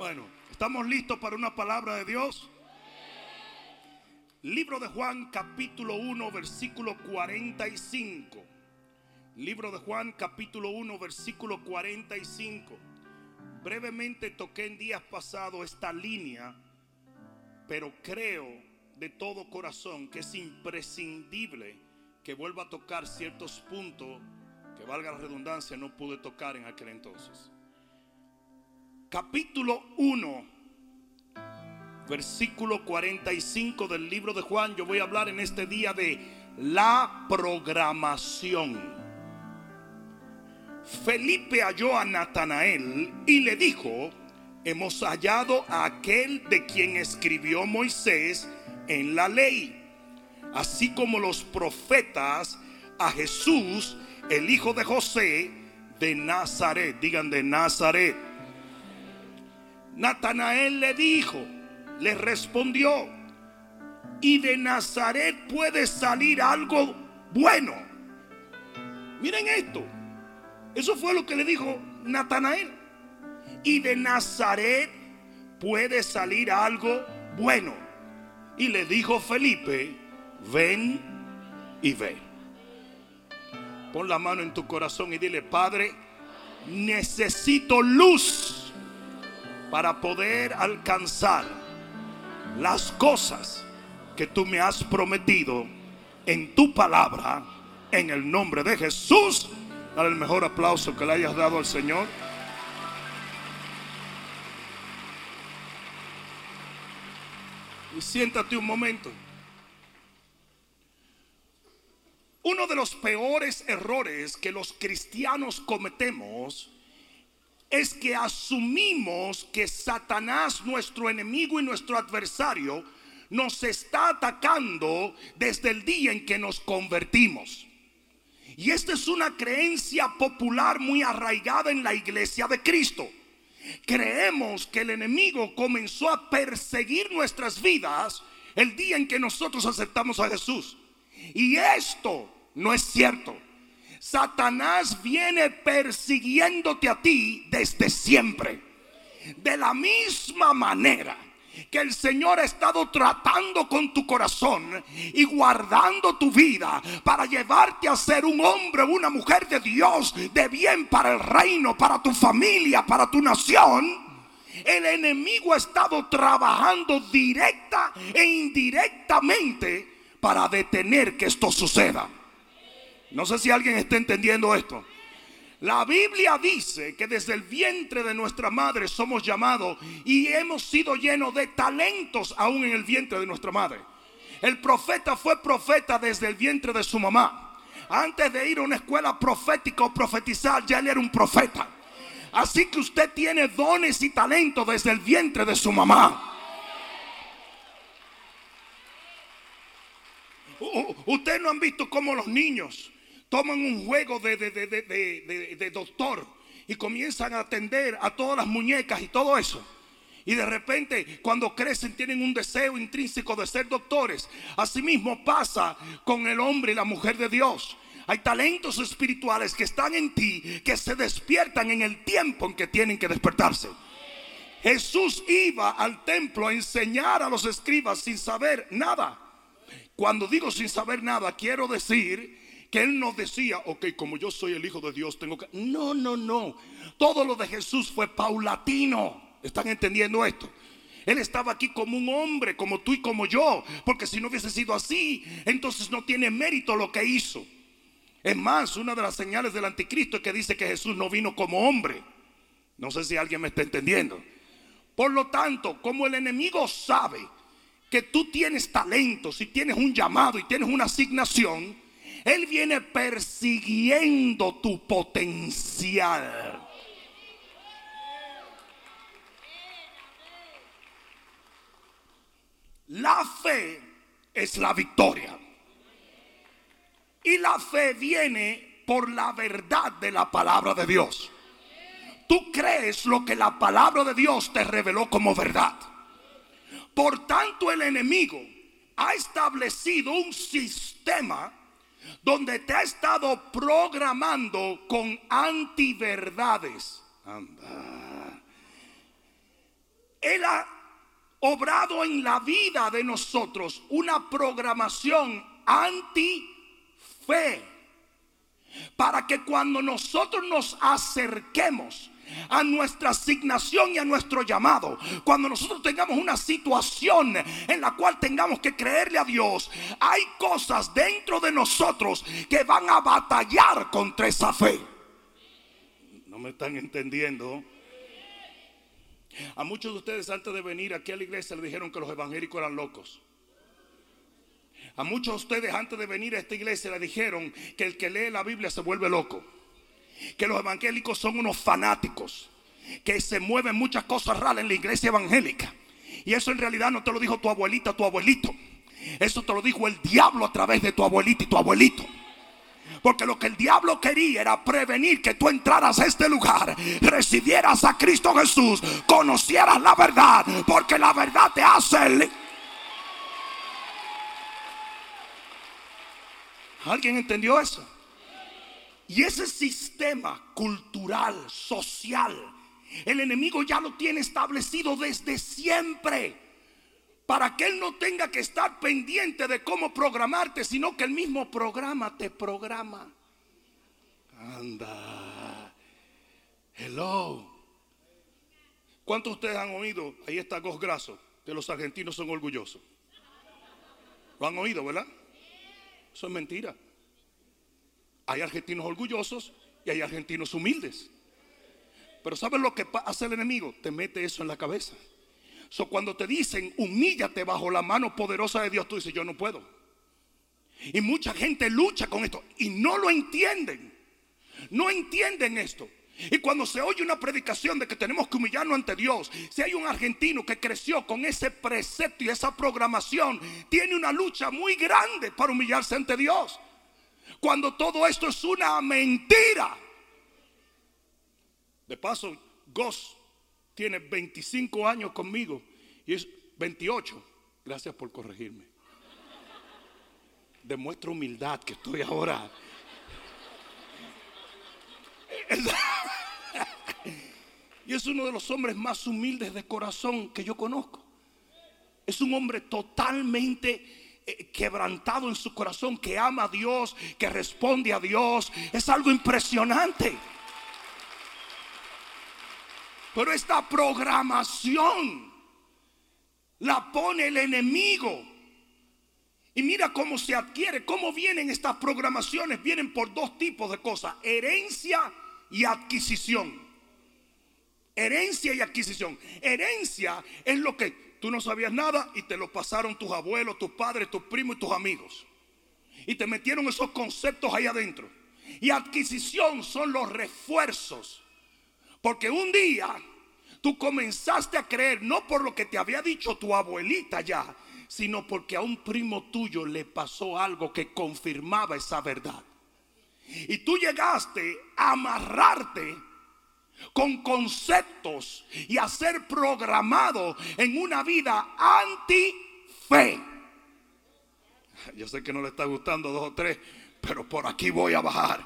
Bueno, ¿estamos listos para una palabra de Dios? Libro de Juan capítulo 1 versículo 45. Libro de Juan capítulo 1 versículo 45. Brevemente toqué en días pasados esta línea, pero creo de todo corazón que es imprescindible que vuelva a tocar ciertos puntos que valga la redundancia no pude tocar en aquel entonces capítulo 1, versículo 45 del libro de Juan. Yo voy a hablar en este día de la programación. Felipe halló a Natanael y le dijo, hemos hallado a aquel de quien escribió Moisés en la ley, así como los profetas, a Jesús, el hijo de José, de Nazaret. Digan de Nazaret. Natanael le dijo, le respondió, y de Nazaret puede salir algo bueno. Miren esto, eso fue lo que le dijo Natanael. Y de Nazaret puede salir algo bueno. Y le dijo Felipe, ven y ve. Pon la mano en tu corazón y dile, Padre, necesito luz para poder alcanzar las cosas que tú me has prometido en tu palabra, en el nombre de Jesús. Dale el mejor aplauso que le hayas dado al Señor. Y siéntate un momento. Uno de los peores errores que los cristianos cometemos es que asumimos que Satanás, nuestro enemigo y nuestro adversario, nos está atacando desde el día en que nos convertimos. Y esta es una creencia popular muy arraigada en la iglesia de Cristo. Creemos que el enemigo comenzó a perseguir nuestras vidas el día en que nosotros aceptamos a Jesús. Y esto no es cierto. Satanás viene persiguiéndote a ti desde siempre. De la misma manera que el Señor ha estado tratando con tu corazón y guardando tu vida para llevarte a ser un hombre o una mujer de Dios, de bien para el reino, para tu familia, para tu nación. El enemigo ha estado trabajando directa e indirectamente para detener que esto suceda. No sé si alguien está entendiendo esto. La Biblia dice que desde el vientre de nuestra madre somos llamados y hemos sido llenos de talentos aún en el vientre de nuestra madre. El profeta fue profeta desde el vientre de su mamá. Antes de ir a una escuela profética o profetizar, ya él era un profeta. Así que usted tiene dones y talentos desde el vientre de su mamá. Ustedes no han visto cómo los niños toman un juego de, doctor y comienzan a atender a todas las muñecas y todo eso. Y de repente, cuando crecen, tienen un deseo intrínseco de ser doctores. Asimismo pasa con el hombre y la mujer de Dios. Hay talentos espirituales que están en ti, que se despiertan en el tiempo en que tienen que despertarse. Jesús iba al templo a enseñar a los escribas sin saber nada. Cuando digo sin saber nada, quiero decir que él no decía, ok, como yo soy el Hijo de Dios, tengo que... No, no, no. Todo lo de Jesús fue paulatino. ¿Están entendiendo esto? Él estaba aquí como un hombre, como tú y como yo. Porque si no hubiese sido así, entonces no tiene mérito lo que hizo. Es más, una de las señales del anticristo es que dice que Jesús no vino como hombre. No sé si alguien me está entendiendo. Por lo tanto, como el enemigo sabe que tú tienes talento, si tienes un llamado y tienes una asignación, él viene persiguiendo tu potencial. La fe es la victoria. Y la fe viene por la verdad de la palabra de Dios. Tú crees lo que la palabra de Dios te reveló como verdad. Por tanto, el enemigo ha establecido un sistema donde te ha estado programando con antiverdades. Él ha obrado en la vida de nosotros una programación anti-fe. Para que cuando nosotros nos acerquemos a nuestra asignación y a nuestro llamado. Cuando nosotros tengamos una situación en la cual tengamos que creerle a Dios, hay cosas dentro de nosotros que van a batallar contra esa fe. No me están entendiendo. A muchos de ustedes antes de venir aquí a la iglesia le dijeron que los evangélicos eran locos. A muchos de ustedes antes de venir a esta iglesia le dijeron que el que lee la Biblia se vuelve loco que los evangélicos son unos fanáticos, que se mueven muchas cosas raras en la iglesia evangélica. Y eso en realidad no te lo dijo tu abuelita, tu abuelito. Eso te lo dijo el diablo a través de tu abuelita y tu abuelito. Porque lo que el diablo quería era prevenir que tú entraras a este lugar, recibieras a Cristo Jesús, conocieras la verdad, porque la verdad te hace... ¿Alguien entendió eso? Y ese sistema cultural, social, el enemigo ya lo tiene establecido desde siempre. Para que él no tenga que estar pendiente de cómo programarte, sino que el mismo programa te programa. Anda. Hello. ¿Cuántos de ustedes han oído? Ahí está Gos Graso, que los argentinos son orgullosos. ¿Lo han oído, verdad? Eso es mentira. Hay argentinos orgullosos y hay argentinos humildes. Pero ¿sabes lo que hace el enemigo? Te mete eso en la cabeza. So, cuando te dicen humíllate bajo la mano poderosa de Dios, tú dices yo no puedo. Y mucha gente lucha con esto y no lo entienden. No entienden esto. Y cuando se oye una predicación de que tenemos que humillarnos ante Dios, si hay un argentino que creció con ese precepto y esa programación, tiene una lucha muy grande para humillarse ante Dios cuando todo esto es una mentira. De paso, Goss tiene 25 años conmigo y es 28. Gracias por corregirme. Demuestra humildad que estoy ahora. Y es uno de los hombres más humildes de corazón que yo conozco. Es un hombre totalmente quebrantado en su corazón, que ama a Dios, que responde a Dios. Es algo impresionante. Pero esta programación la pone el enemigo. Y mira cómo se adquiere, cómo vienen estas programaciones. Vienen por dos tipos de cosas, herencia y adquisición. Herencia y adquisición. Herencia es lo que Tú no sabías nada y te lo pasaron tus abuelos, tus padres, tus primos y tus amigos. Y te metieron esos conceptos ahí adentro. Y adquisición son los refuerzos. Porque un día tú comenzaste a creer, no por lo que te había dicho tu abuelita ya, sino porque a un primo tuyo le pasó algo que confirmaba esa verdad. Y tú llegaste a amarrarte con conceptos y a ser programado en una vida anti-fe. Yo sé que no le está gustando dos o tres, pero por aquí voy a bajar.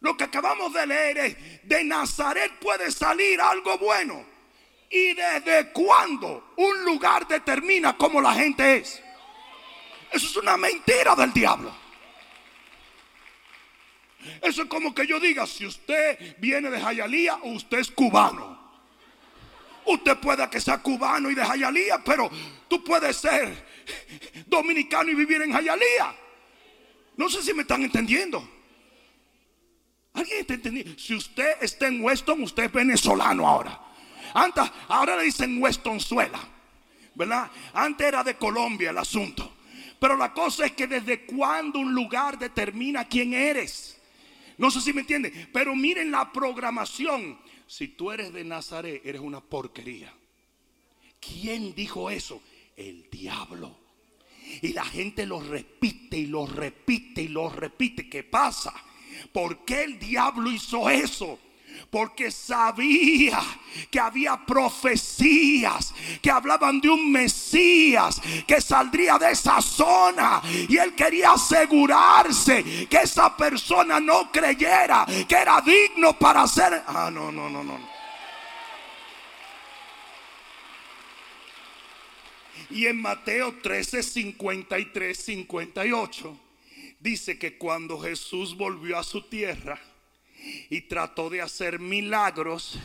Lo que acabamos de leer es, de Nazaret puede salir algo bueno. ¿Y desde cuándo un lugar determina cómo la gente es? Eso es una mentira del diablo. Eso es como que yo diga, si usted viene de Jayalía, usted es cubano. Usted puede que sea cubano y de Jayalía, pero tú puedes ser dominicano y vivir en Jayalía. No sé si me están entendiendo. ¿Alguien está entendiendo? Si usted está en Weston, usted es venezolano ahora. Antes, ahora le dicen Westonzuela, ¿verdad? Antes era de Colombia el asunto. Pero la cosa es que desde cuando un lugar determina quién eres. No sé si me entiende, pero miren la programación. Si tú eres de Nazaret, eres una porquería. ¿Quién dijo eso? El diablo. Y la gente lo repite y lo repite y lo repite. ¿Qué pasa? ¿Por qué el diablo hizo eso? Porque sabía que había profecías que hablaban de un Mesías que saldría de esa zona y él quería asegurarse que esa persona no creyera que era digno para ser... Ah, no, no, no, no. Y en Mateo 13, 53, 58 dice que cuando Jesús volvió a su tierra y trató de hacer milagros,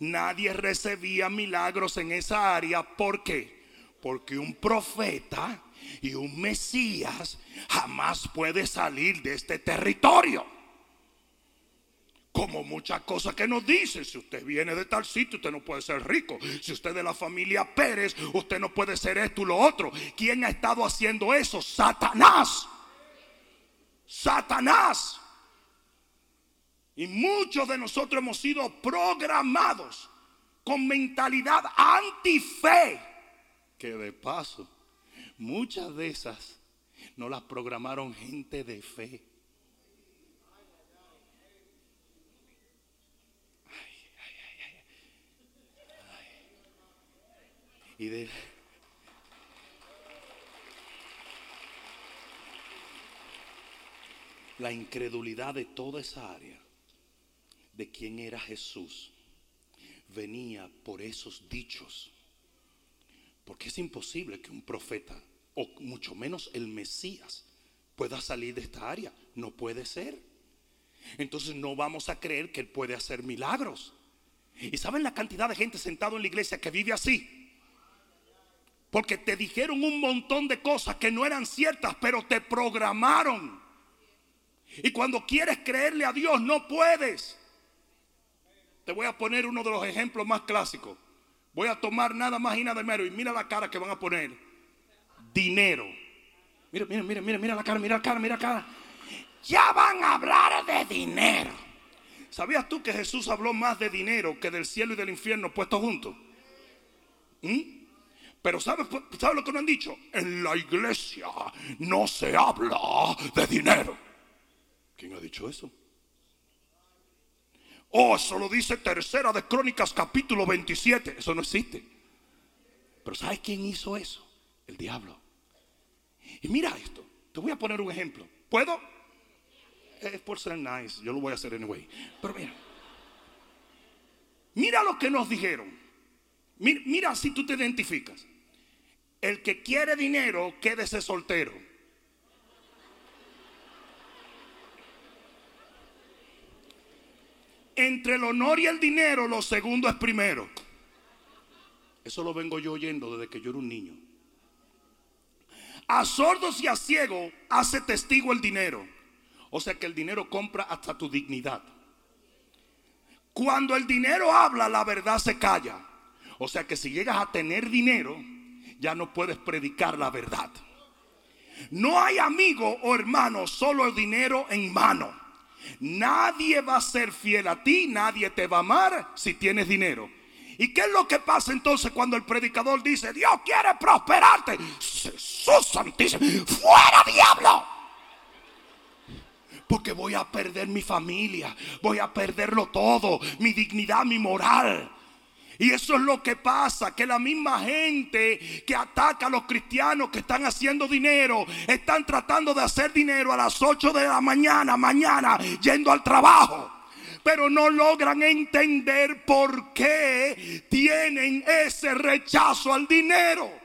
nadie recibía milagros en esa área. ¿Por qué? Porque un profeta y un Mesías jamás puede salir de este territorio. Como muchas cosas que nos dicen, si usted viene de tal sitio, usted no puede ser rico. Si usted es de la familia Pérez, usted no puede ser esto y lo otro. ¿Quién ha estado haciendo eso? Satanás. Satanás. Y muchos de nosotros hemos sido programados con mentalidad antife. Que de paso, muchas de esas no las programaron gente de fe. y de la incredulidad de toda esa área de quién era Jesús venía por esos dichos. Porque es imposible que un profeta, o mucho menos el Mesías, pueda salir de esta área. No puede ser. Entonces no vamos a creer que Él puede hacer milagros. ¿Y saben la cantidad de gente sentado en la iglesia que vive así? Porque te dijeron un montón de cosas que no eran ciertas, pero te programaron. Y cuando quieres creerle a Dios, no puedes. Te voy a poner uno de los ejemplos más clásicos. Voy a tomar nada más y nada menos. Y mira la cara que van a poner. Dinero. Mira, mira, mira, mira, mira la cara, mira la cara, mira la cara. Ya van a hablar de dinero. ¿Sabías tú que Jesús habló más de dinero que del cielo y del infierno puestos juntos? ¿Mm? Pero ¿sabes, ¿sabes lo que nos han dicho? En la iglesia no se habla de dinero. ¿Quién ha dicho eso? Oh, eso lo dice Tercera de Crónicas capítulo 27. Eso no existe. Pero ¿sabes quién hizo eso? El diablo. Y mira esto. Te voy a poner un ejemplo. ¿Puedo? Es por ser nice. Yo lo voy a hacer anyway. Pero mira. Mira lo que nos dijeron. Mira, si tú te identificas. El que quiere dinero, quédese soltero. Entre el honor y el dinero, lo segundo es primero. Eso lo vengo yo oyendo desde que yo era un niño. A sordos y a ciegos hace testigo el dinero. O sea que el dinero compra hasta tu dignidad. Cuando el dinero habla, la verdad se calla. O sea que si llegas a tener dinero, ya no puedes predicar la verdad. No hay amigo o hermano, solo el dinero en mano. Nadie va a ser fiel a ti, nadie te va a amar si tienes dinero. ¿Y qué es lo que pasa entonces cuando el predicador dice, Dios quiere prosperarte? Jesús santísimo, fuera diablo. Porque voy a perder mi familia, voy a perderlo todo, mi dignidad, mi moral. Y eso es lo que pasa, que la misma gente que ataca a los cristianos que están haciendo dinero, están tratando de hacer dinero a las 8 de la mañana, mañana, yendo al trabajo. Pero no logran entender por qué tienen ese rechazo al dinero.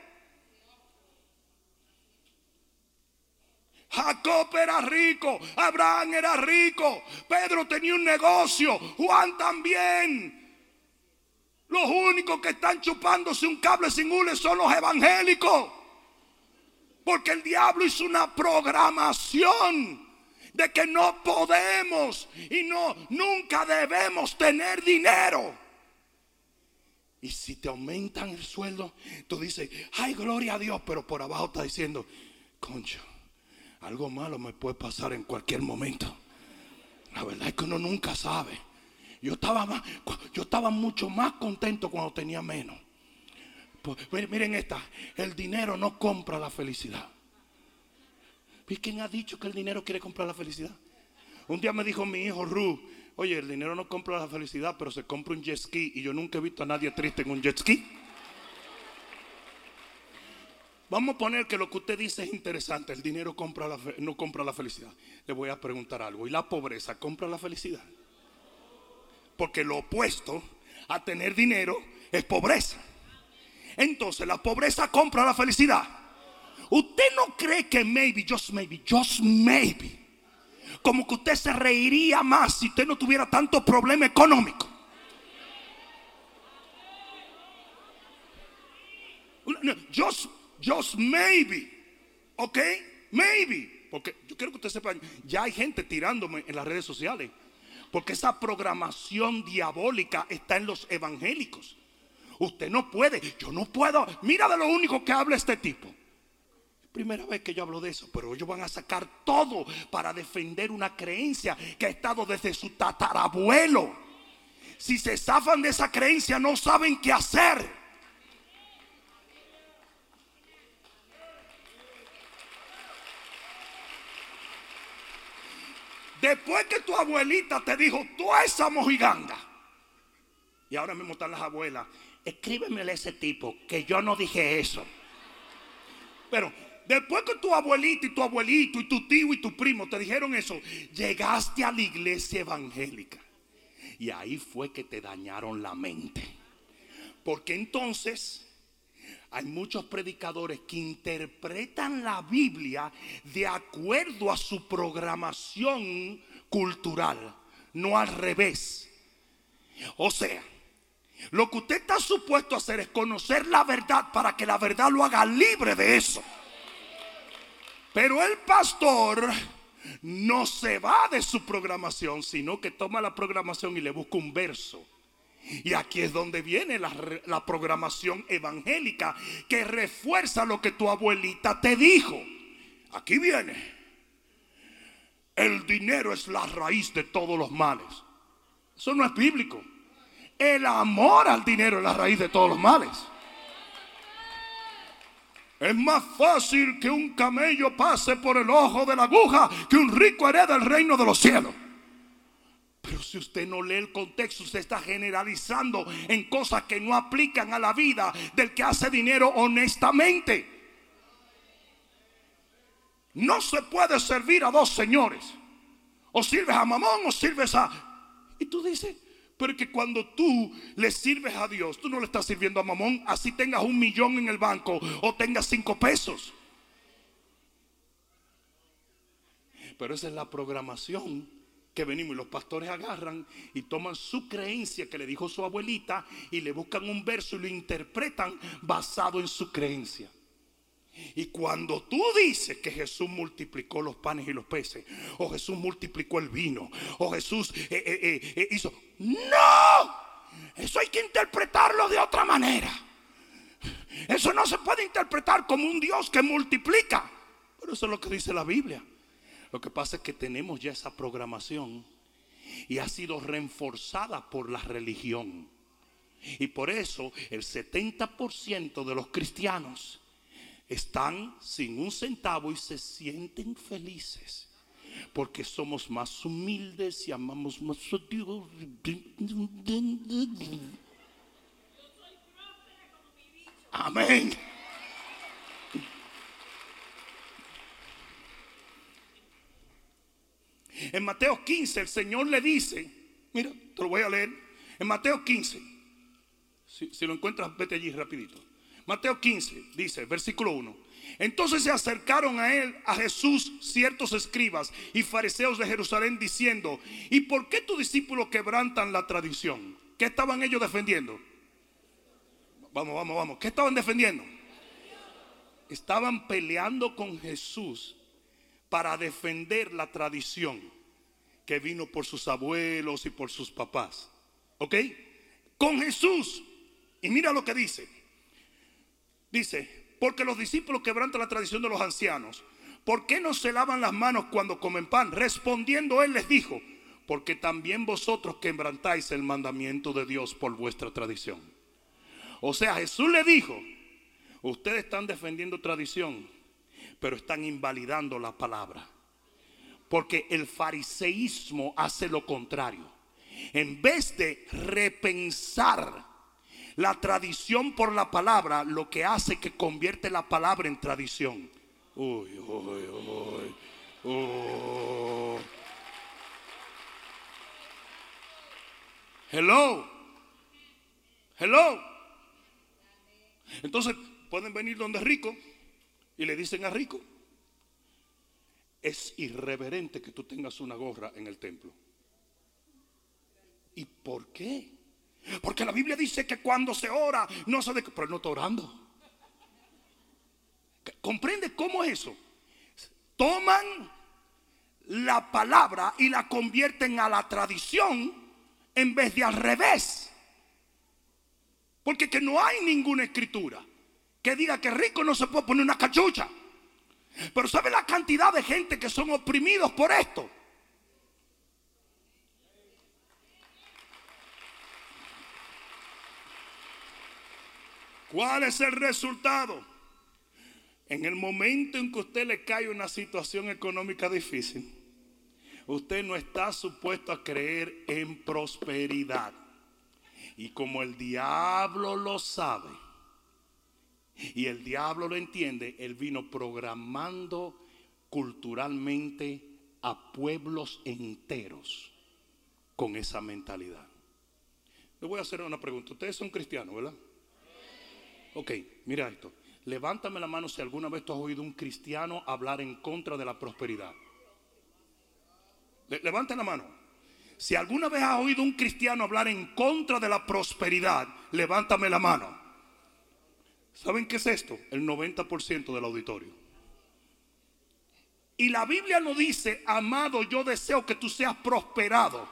Jacob era rico, Abraham era rico, Pedro tenía un negocio, Juan también. Los únicos que están chupándose un cable sin hule son los evangélicos. Porque el diablo hizo una programación de que no podemos y no nunca debemos tener dinero. Y si te aumentan el sueldo, tú dices, ay, gloria a Dios, pero por abajo está diciendo, concho, algo malo me puede pasar en cualquier momento. La verdad es que uno nunca sabe. Yo estaba, más, yo estaba mucho más contento cuando tenía menos. Pues, miren esta, el dinero no compra la felicidad. ¿Y quién ha dicho que el dinero quiere comprar la felicidad? Un día me dijo mi hijo Ru, oye, el dinero no compra la felicidad, pero se compra un jet ski y yo nunca he visto a nadie triste en un jet ski. Vamos a poner que lo que usted dice es interesante, el dinero no compra la felicidad. Le voy a preguntar algo, ¿y la pobreza compra la felicidad? Porque lo opuesto a tener dinero es pobreza. Entonces la pobreza compra la felicidad. Usted no cree que maybe, just maybe, just maybe, como que usted se reiría más si usted no tuviera tanto problema económico. Just, just maybe, ok, maybe, porque yo quiero que usted sepa, ya hay gente tirándome en las redes sociales, porque esa programación diabólica está en los evangélicos. Usted no puede, yo no puedo. Mira de lo único que habla este tipo. Primera vez que yo hablo de eso, pero ellos van a sacar todo para defender una creencia que ha estado desde su tatarabuelo. Si se zafan de esa creencia, no saben qué hacer. Después que tu abuelita te dijo toda esa mojiganga, y ahora mismo están las abuelas, escríbemele a ese tipo que yo no dije eso. Pero después que tu abuelita y tu abuelito y tu tío y tu primo te dijeron eso, llegaste a la iglesia evangélica. Y ahí fue que te dañaron la mente. Porque entonces hay muchos predicadores que interpretan la Biblia de acuerdo a su programación cultural, no al revés. O sea, lo que usted está supuesto a hacer es conocer la verdad para que la verdad lo haga libre de eso. Pero el pastor no se va de su programación, sino que toma la programación y le busca un verso y aquí es donde viene la, programación evangélica que refuerza lo que tu abuelita te dijo. Aquí viene. El dinero es la raíz de todos los males. Eso no es bíblico. El amor al dinero es la raíz de todos los males. Es más fácil que un camello pase por el ojo de la aguja que un rico hereda el reino de los cielos. Pero si usted no lee el contexto, usted está generalizando en cosas que no aplican a la vida del que hace dinero honestamente. No se puede servir a dos señores. O sirves a mamón o sirves a... Y tú dices, pero que cuando tú le sirves a Dios, tú no le estás sirviendo a mamón, así tengas un millón en el banco o tengas cinco pesos. Pero esa es la programación venimos y los pastores agarran y toman su creencia que le dijo su abuelita y le buscan un verso y lo interpretan basado en su creencia. Y cuando tú dices que Jesús multiplicó los panes y los peces, o Jesús multiplicó el vino, o Jesús eh, eh, eh, hizo... No, eso hay que interpretarlo de otra manera. Eso no se puede interpretar como un Dios que multiplica. Pero eso es lo que dice la Biblia. Lo que pasa es que tenemos ya esa programación y ha sido reforzada por la religión. Y por eso el 70% de los cristianos están sin un centavo y se sienten felices. Porque somos más humildes y amamos más a Dios. Amén. En Mateo 15 el Señor le dice, mira, te lo voy a leer. En Mateo 15, si, lo encuentras, vete allí rapidito. Mateo 15 dice, versículo 1. Entonces se acercaron a él, a Jesús, ciertos escribas y fariseos de Jerusalén diciendo, ¿y por qué tus discípulos quebrantan la tradición? ¿Qué estaban ellos defendiendo? Vamos, vamos, vamos. ¿Qué estaban defendiendo? Estaban peleando con Jesús para defender la tradición que vino por sus abuelos y por sus papás. ¿Ok? Con Jesús. Y mira lo que dice. Dice, porque los discípulos quebrantan la tradición de los ancianos. ¿Por qué no se lavan las manos cuando comen pan? Respondiendo él les dijo, porque también vosotros quebrantáis el mandamiento de Dios por vuestra tradición. O sea, Jesús le dijo, ustedes están defendiendo tradición pero están invalidando la palabra. Porque el fariseísmo hace lo contrario. En vez de repensar la tradición por la palabra, lo que hace que convierte la palabra en tradición. Uy, uy, uy. Oh. Hello. Hello. Entonces pueden venir donde rico y le dicen a rico, es irreverente que tú tengas una gorra en el templo. ¿Y por qué? Porque la Biblia dice que cuando se ora, no se de... pero no está orando. ¿Comprende cómo es eso? Toman la palabra y la convierten a la tradición en vez de al revés. Porque que no hay ninguna escritura que diga que rico no se puede poner una cachucha. Pero ¿sabe la cantidad de gente que son oprimidos por esto? ¿Cuál es el resultado? En el momento en que usted le cae una situación económica difícil, usted no está supuesto a creer en prosperidad. Y como el diablo lo sabe y el diablo lo entiende, él vino programando culturalmente a pueblos enteros con esa mentalidad. Le voy a hacer una pregunta. Ustedes son cristianos, ¿verdad? Ok, mira esto. Levántame la mano si alguna vez tú has oído un cristiano hablar en contra de la prosperidad. Levanten la mano. Si alguna vez has oído un cristiano hablar en contra de la prosperidad, levántame la mano. ¿Saben qué es esto? El 90% del auditorio. Y la Biblia no dice, amado, yo deseo que tú seas prosperado.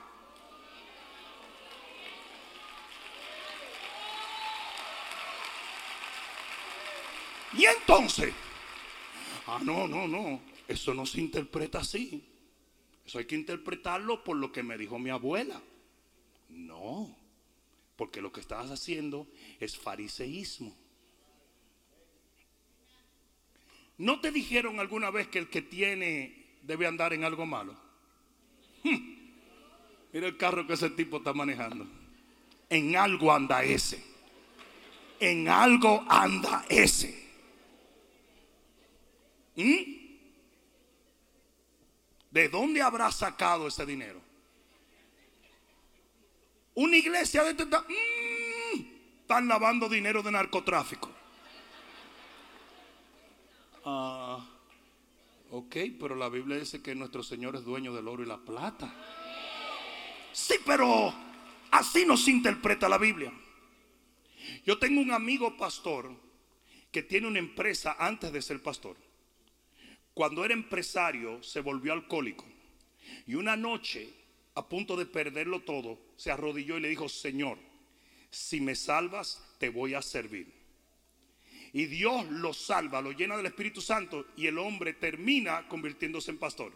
Y entonces, ah, no, no, no, eso no se interpreta así. Eso hay que interpretarlo por lo que me dijo mi abuela. No, porque lo que estás haciendo es fariseísmo. ¿No te dijeron alguna vez que el que tiene debe andar en algo malo? Hmm. Mira el carro que ese tipo está manejando. En algo anda ese. En algo anda ese. ¿Mm? ¿De dónde habrá sacado ese dinero? Una iglesia de mm, están lavando dinero de narcotráfico. Ah, ok, pero la Biblia dice que nuestro Señor es dueño del oro y la plata. Sí, pero así nos interpreta la Biblia. Yo tengo un amigo pastor que tiene una empresa antes de ser pastor. Cuando era empresario se volvió alcohólico. Y una noche, a punto de perderlo todo, se arrodilló y le dijo, Señor, si me salvas, te voy a servir. Y Dios lo salva, lo llena del Espíritu Santo y el hombre termina convirtiéndose en pastor.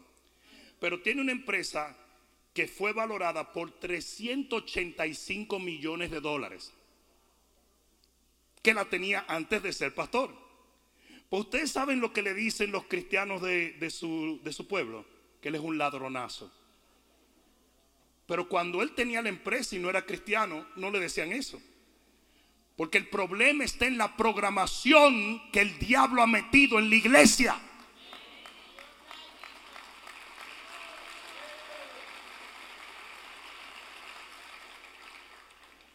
Pero tiene una empresa que fue valorada por 385 millones de dólares, que la tenía antes de ser pastor. Pues ustedes saben lo que le dicen los cristianos de, su, de su pueblo, que él es un ladronazo. Pero cuando él tenía la empresa y no era cristiano, no le decían eso. Porque el problema está en la programación que el diablo ha metido en la iglesia.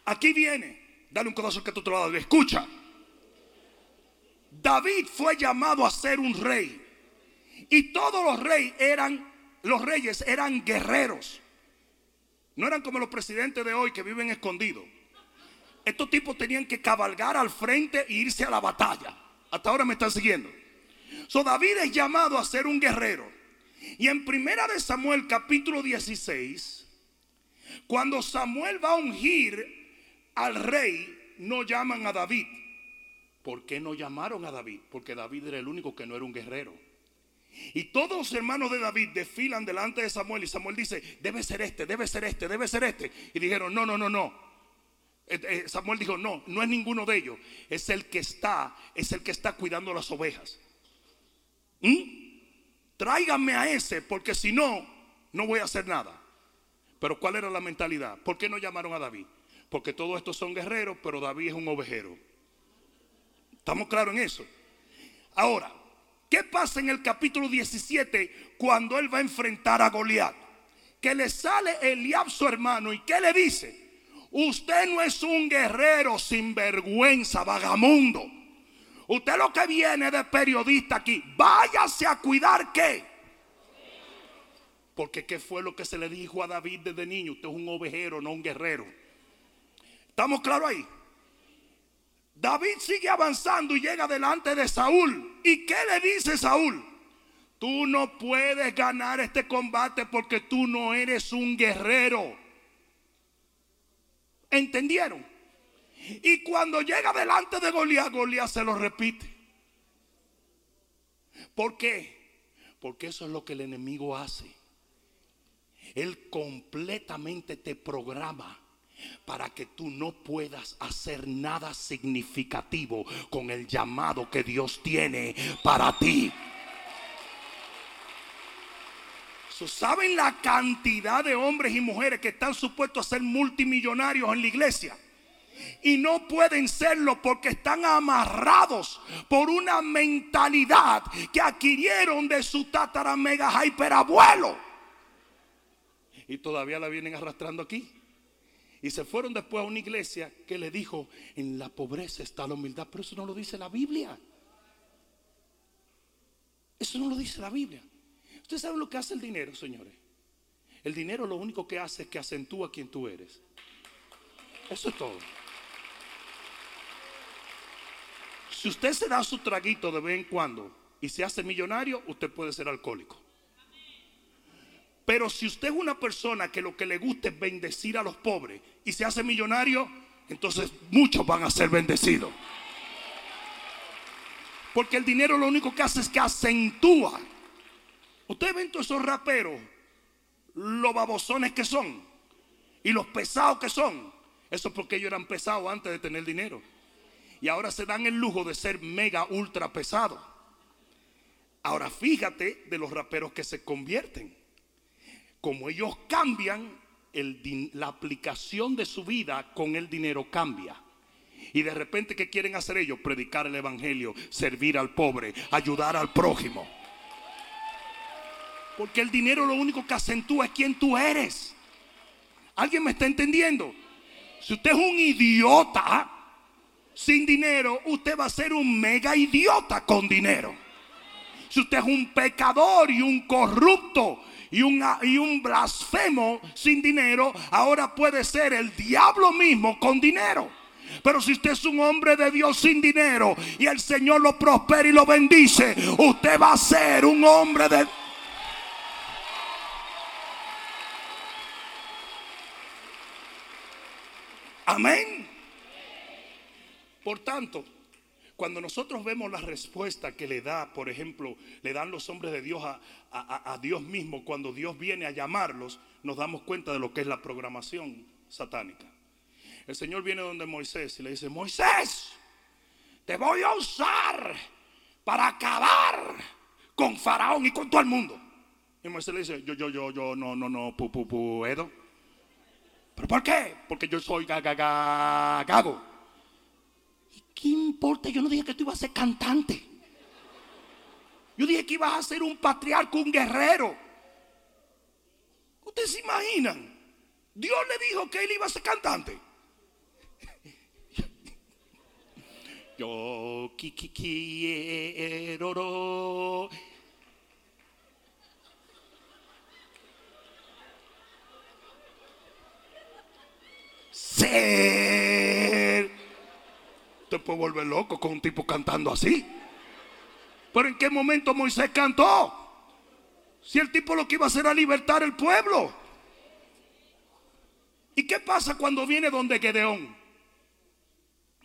Aquí viene. Dale un codazo que tú te Escucha. David fue llamado a ser un rey. Y todos los reyes eran, los reyes eran guerreros. No eran como los presidentes de hoy que viven escondidos. Estos tipos tenían que cabalgar al frente e irse a la batalla. Hasta ahora me están siguiendo. So David es llamado a ser un guerrero. Y en primera de Samuel capítulo 16, cuando Samuel va a ungir al rey, no llaman a David ¿Por qué no llamaron a David? Porque David era el único que no era un guerrero. Y todos los hermanos de David desfilan delante de Samuel y Samuel dice, debe ser este, debe ser este, debe ser este. Y dijeron, no, no, no, no. Eh, eh, Samuel dijo, no, no es ninguno de ellos. Es el que está, es el que está cuidando las ovejas. ¿Mm? Tráiganme a ese, porque si no, no voy a hacer nada. Pero ¿cuál era la mentalidad? ¿Por qué no llamaron a David? Porque todos estos son guerreros, pero David es un ovejero. ¿Estamos claros en eso? Ahora, ¿qué pasa en el capítulo 17 cuando él va a enfrentar a Goliat? Que le sale Eliab su hermano y ¿qué le dice? Usted no es un guerrero sin vergüenza, vagamundo. Usted lo que viene de periodista aquí, váyase a cuidar qué. Porque qué fue lo que se le dijo a David desde niño. Usted es un ovejero, no un guerrero. ¿Estamos claros ahí? David sigue avanzando y llega delante de Saúl. ¿Y qué le dice Saúl? Tú no puedes ganar este combate porque tú no eres un guerrero. ¿Entendieron? Y cuando llega delante de Goliat, Goliat se lo repite. ¿Por qué? Porque eso es lo que el enemigo hace. Él completamente te programa para que tú no puedas hacer nada significativo con el llamado que Dios tiene para ti. ¿Saben la cantidad de hombres y mujeres que están supuestos a ser multimillonarios en la iglesia? Y no pueden serlo porque están amarrados por una mentalidad que adquirieron de su tatara mega abuelo Y todavía la vienen arrastrando aquí. Y se fueron después a una iglesia que le dijo, en la pobreza está la humildad. Pero eso no lo dice la Biblia. Eso no lo dice la Biblia. Ustedes saben lo que hace el dinero, señores. El dinero lo único que hace es que acentúa quien tú eres. Eso es todo. Si usted se da su traguito de vez en cuando y se hace millonario, usted puede ser alcohólico. Pero si usted es una persona que lo que le gusta es bendecir a los pobres y se hace millonario, entonces muchos van a ser bendecidos. Porque el dinero lo único que hace es que acentúa Ustedes ven todos esos raperos, los babosones que son y los pesados que son. Eso es porque ellos eran pesados antes de tener dinero. Y ahora se dan el lujo de ser mega ultra pesados. Ahora fíjate de los raperos que se convierten. Como ellos cambian, la aplicación de su vida con el dinero cambia. Y de repente, ¿qué quieren hacer ellos? Predicar el Evangelio, servir al pobre, ayudar al prójimo. Porque el dinero lo único que acentúa es quién tú eres. ¿Alguien me está entendiendo? Si usted es un idiota sin dinero, usted va a ser un mega idiota con dinero. Si usted es un pecador y un corrupto y un, blasfemo sin dinero, ahora puede ser el diablo mismo con dinero. Pero si usted es un hombre de Dios sin dinero y el Señor lo prospera y lo bendice, usted va a ser un hombre de Amén. Por tanto, cuando nosotros vemos la respuesta que le da, por ejemplo, le dan los hombres de Dios a, Dios mismo, cuando Dios viene a llamarlos, nos damos cuenta de lo que es la programación satánica. El Señor viene donde Moisés y le dice, Moisés, te voy a usar para acabar con Faraón y con todo el mundo. Y Moisés le dice, yo, yo, yo, yo, no, no, no, pu, pu, pu, Edo. ¿Pero por qué? Porque yo soy gago. ¿Y qué importa? Yo no dije que tú ibas a ser cantante. Yo dije que ibas a ser un patriarca, un guerrero. ¿Ustedes se imaginan? Dios le dijo que él iba a ser cantante. Yo quiero ser. Te puede volver loco con un tipo cantando así. Pero en qué momento Moisés cantó? Si el tipo lo que iba a hacer era libertar el pueblo. ¿Y qué pasa cuando viene donde Gedeón?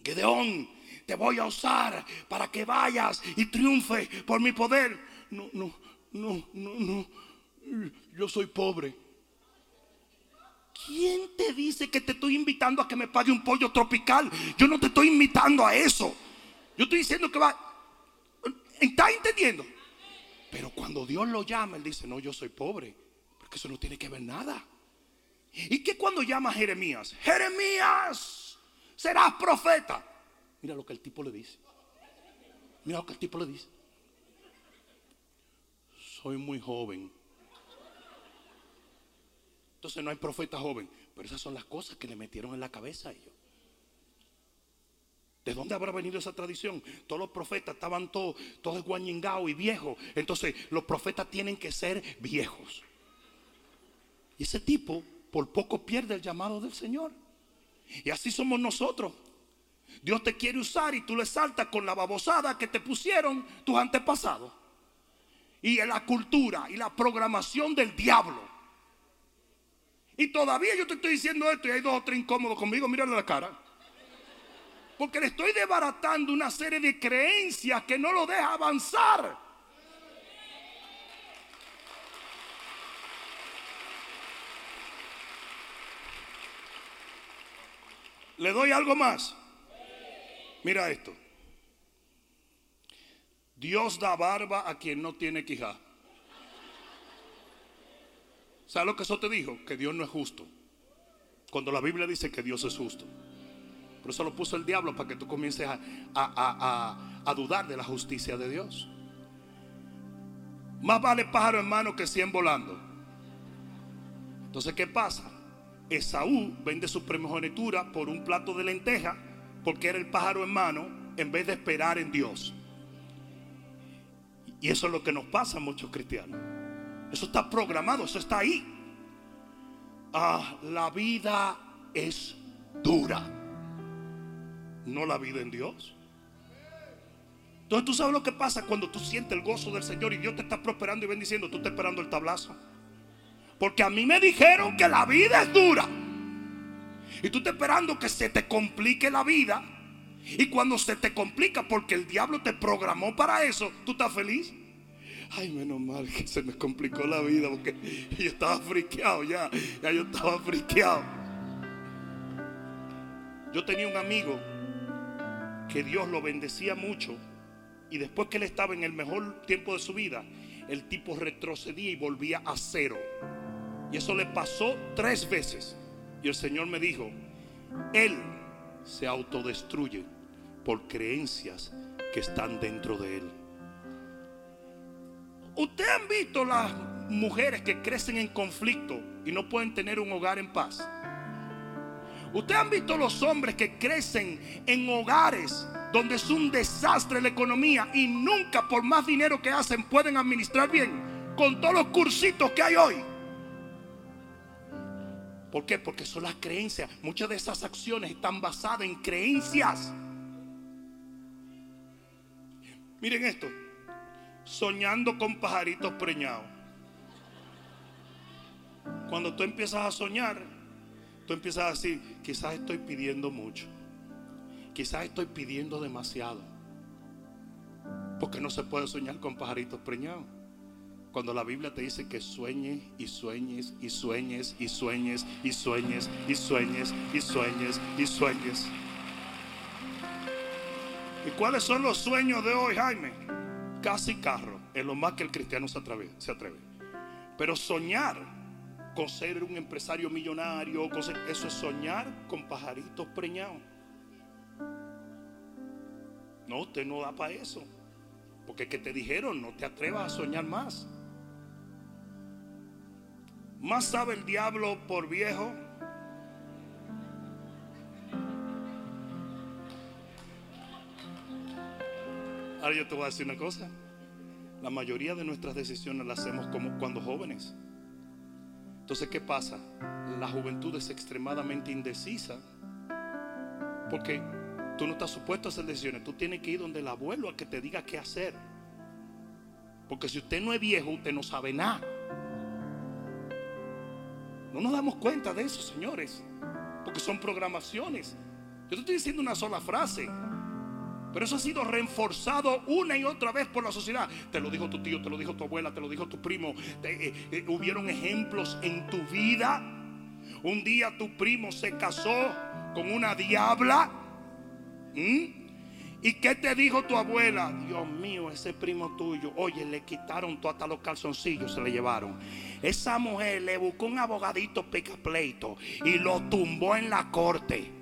Gedeón, te voy a usar para que vayas y triunfe por mi poder. No, no, no, no, no. Yo soy pobre. ¿Quién te dice que te estoy invitando a que me pague un pollo tropical? Yo no te estoy invitando a eso. Yo estoy diciendo que va. ¿Está entendiendo? Pero cuando Dios lo llama, Él dice: No, yo soy pobre. Porque eso no tiene que ver nada. ¿Y qué cuando llama a Jeremías? Jeremías, serás profeta. Mira lo que el tipo le dice. Mira lo que el tipo le dice. Soy muy joven entonces no hay profeta joven. Pero esas son las cosas que le metieron en la cabeza a ellos. ¿De dónde habrá venido esa tradición? Todos los profetas estaban todos, todos guañingados y viejos. Entonces los profetas tienen que ser viejos. Y ese tipo por poco pierde el llamado del Señor. Y así somos nosotros. Dios te quiere usar y tú le saltas con la babosada que te pusieron tus antepasados. Y en la cultura y la programación del diablo. Y todavía yo te estoy diciendo esto y hay dos o tres incómodos conmigo, mírale la cara. Porque le estoy desbaratando una serie de creencias que no lo deja avanzar. ¿Le doy algo más? Mira esto. Dios da barba a quien no tiene quijá. ¿Sabes lo que eso te dijo? Que Dios no es justo. Cuando la Biblia dice que Dios es justo. Por eso lo puso el diablo para que tú comiences a, dudar de la justicia de Dios. Más vale pájaro en mano que cien volando. Entonces, ¿qué pasa? Esaú vende su primogenitura por un plato de lenteja porque era el pájaro en mano en vez de esperar en Dios. Y eso es lo que nos pasa a muchos cristianos. Eso está programado, eso está ahí. Ah, la vida es dura. No la vida en Dios. Entonces tú sabes lo que pasa cuando tú sientes el gozo del Señor y Dios te está prosperando y bendiciendo, tú estás esperando el tablazo. Porque a mí me dijeron que la vida es dura. Y tú estás esperando que se te complique la vida. Y cuando se te complica porque el diablo te programó para eso, tú estás feliz. Ay, menos mal que se me complicó la vida porque yo estaba friqueado ya. Ya yo estaba friqueado. Yo tenía un amigo que Dios lo bendecía mucho. Y después que él estaba en el mejor tiempo de su vida, el tipo retrocedía y volvía a cero. Y eso le pasó tres veces. Y el Señor me dijo, Él se autodestruye por creencias que están dentro de Él. ¿Ustedes han visto las mujeres que crecen en conflicto y no pueden tener un hogar en paz? ¿Ustedes han visto los hombres que crecen en hogares donde es un desastre la economía y nunca por más dinero que hacen pueden administrar bien con todos los cursitos que hay hoy? ¿Por qué? Porque son las creencias. Muchas de esas acciones están basadas en creencias. Miren esto. Soñando con pajaritos preñados. Cuando tú empiezas a soñar, tú empiezas a decir, quizás estoy pidiendo mucho. Quizás estoy pidiendo demasiado. Porque no se puede soñar con pajaritos preñados. Cuando la Biblia te dice que sueñes y sueñes y sueñes y sueñes y sueñes y sueñes y sueñes y sueñes. ¿Y cuáles son los sueños de hoy, Jaime? Casi carro, es lo más que el cristiano se atreve. Se atreve. Pero soñar con ser un empresario millonario, eso es soñar con pajaritos preñados. No, usted no da para eso. Porque que te dijeron, no te atrevas a soñar más. Más sabe el diablo por viejo. Ahora yo te voy a decir una cosa. La mayoría de nuestras decisiones las hacemos como cuando jóvenes. Entonces, ¿qué pasa? La juventud es extremadamente indecisa. Porque tú no estás supuesto a hacer decisiones. Tú tienes que ir donde el abuelo a que te diga qué hacer. Porque si usted no es viejo, usted no sabe nada. No nos damos cuenta de eso, señores, porque son programaciones. Yo te estoy diciendo una sola frase, pero eso ha sido reforzado una y otra vez por la sociedad. Te lo dijo tu tío, te lo dijo tu abuela, te lo dijo tu primo. Eh, eh, hubieron ejemplos en tu vida. Un día tu primo se casó con una diabla. ¿Y qué te dijo tu abuela? Dios mío, ese primo tuyo. Oye, le quitaron todo hasta los calzoncillos, se le llevaron. Esa mujer le buscó un abogadito pica pleito y lo tumbó en la corte.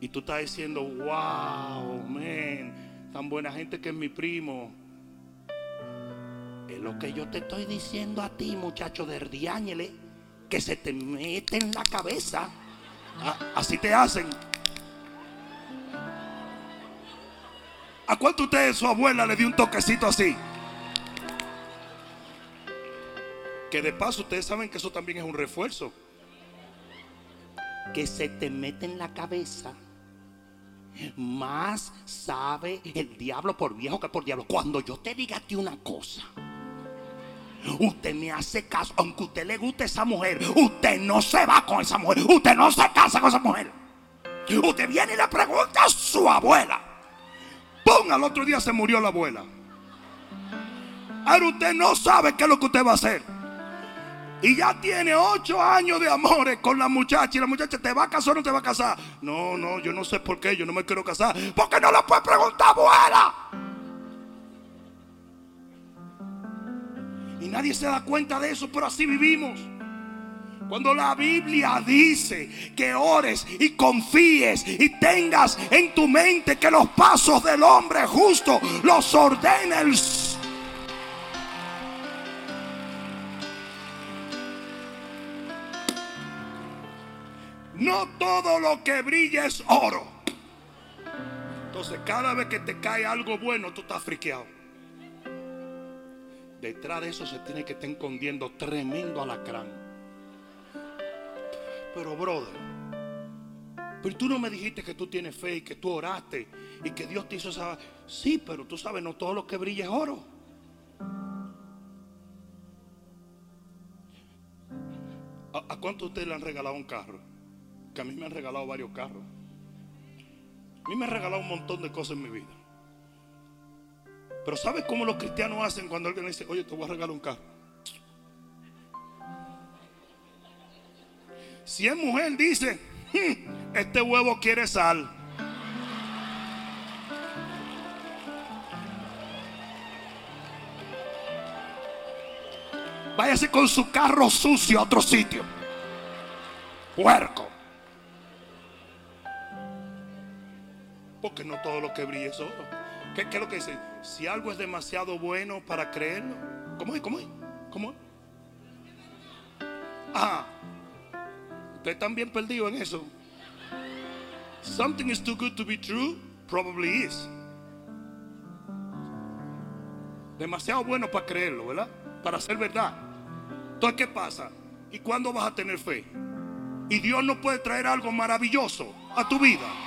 Y tú estás diciendo, wow, man, tan buena gente que es mi primo. Es lo que yo te estoy diciendo a ti, muchacho de Erdiáñele, que se te mete en la cabeza. Así te hacen. ¿A cuánto ustedes su abuela le dio un toquecito así? Que de paso ustedes saben que eso también es un refuerzo. Que se te mete en la cabeza. Más sabe el diablo por viejo que por diablo. Cuando yo te diga a ti una cosa, usted me hace caso. Aunque usted le guste esa mujer, usted no se va con esa mujer. Usted no se casa con esa mujer. Usted viene y le pregunta a su abuela. ¡Pum! Al otro día se murió la abuela. Ahora usted no sabe qué es lo que usted va a hacer. Y ya tiene ocho años de amores con la muchacha. Y la muchacha, ¿te va a casar o no te va a casar? No, no, yo no sé por qué. Yo no me quiero casar. Porque no le puede preguntar, abuela. Y nadie se da cuenta de eso, pero así vivimos. Cuando la Biblia dice que ores y confíes y tengas en tu mente que los pasos del hombre justo los ordena el No todo lo que brilla es oro. Entonces cada vez que te cae algo bueno, tú estás friqueado. Detrás de eso se tiene que estar escondiendo tremendo alacrán. Pero brother, pero tú no me dijiste que tú tienes fe y que tú oraste y que Dios te hizo esa... Sí, pero tú sabes, no todo lo que brilla es oro. ¿A, a cuánto ustedes le han regalado un carro? Que a mí me han regalado varios carros. A mí me han regalado un montón de cosas en mi vida. Pero ¿sabes cómo los cristianos hacen cuando alguien dice, oye, te voy a regalar un carro? Si es mujer, dice, "Hmm, este huevo quiere sal. Váyase con su carro sucio a otro sitio. Puerco. Porque no todo lo que brilla es oro. ¿Qué, qué es lo que dice? Si algo es demasiado bueno para creerlo. ¿Cómo es? ¿Cómo es? ¿Cómo? Ah. Ustedes están bien perdidos en eso. Something is too good to be true, probably is. Demasiado bueno para creerlo, ¿verdad? Para ser verdad. Entonces, ¿qué pasa? ¿Y cuándo vas a tener fe? Y Dios no puede traer algo maravilloso a tu vida.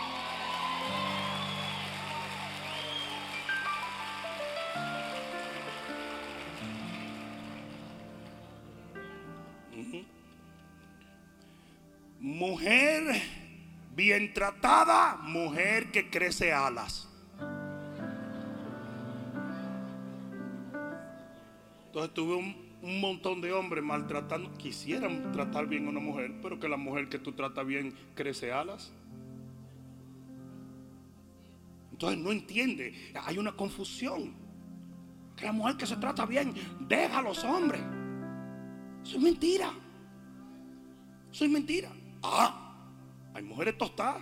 Tratada, mujer que crece alas. Entonces tuve un, un montón de hombres maltratando, quisieran tratar bien a una mujer, pero que la mujer que tú tratas bien crece alas. Entonces no entiende, hay una confusión. Que la mujer que se trata bien deja a los hombres. Eso es mentira. Eso es mentira. Ah, hay mujeres tostadas.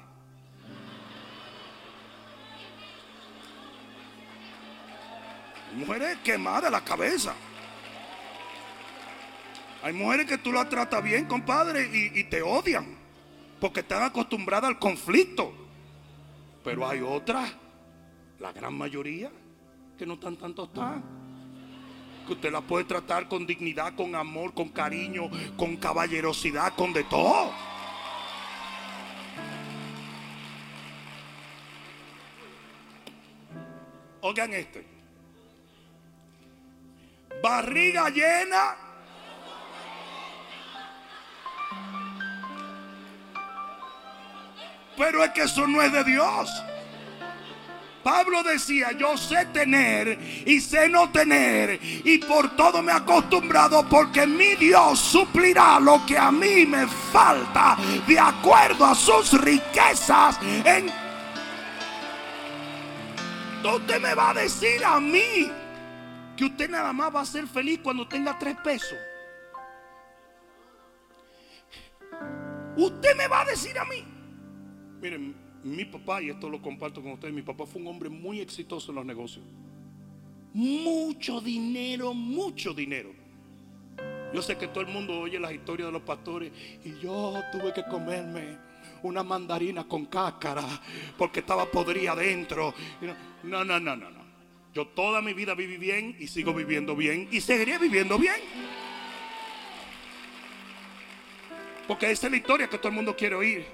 Hay mujeres quemadas la cabeza. Hay mujeres que tú las tratas bien, compadre, y, y te odian. Porque están acostumbradas al conflicto. Pero hay otras, la gran mayoría, que no están tan tostadas. Que usted las puede tratar con dignidad, con amor, con cariño, con caballerosidad, con de todo. Oigan este. Barriga llena. Pero es que eso no es de Dios. Pablo decía, yo sé tener y sé no tener y por todo me he acostumbrado porque mi Dios suplirá lo que a mí me falta de acuerdo a sus riquezas en... Usted me va a decir a mí que usted nada más va a ser feliz cuando tenga tres pesos. Usted me va a decir a mí. Miren, mi papá, y esto lo comparto con ustedes, mi papá fue un hombre muy exitoso en los negocios. Mucho dinero, mucho dinero. Yo sé que todo el mundo oye las historias de los pastores y yo tuve que comerme una mandarina con cáscara porque estaba podrida adentro. No, no, no, no, no. Yo toda mi vida viví bien y sigo viviendo bien y seguiré viviendo bien. Porque esa es la historia que todo el mundo quiere oír.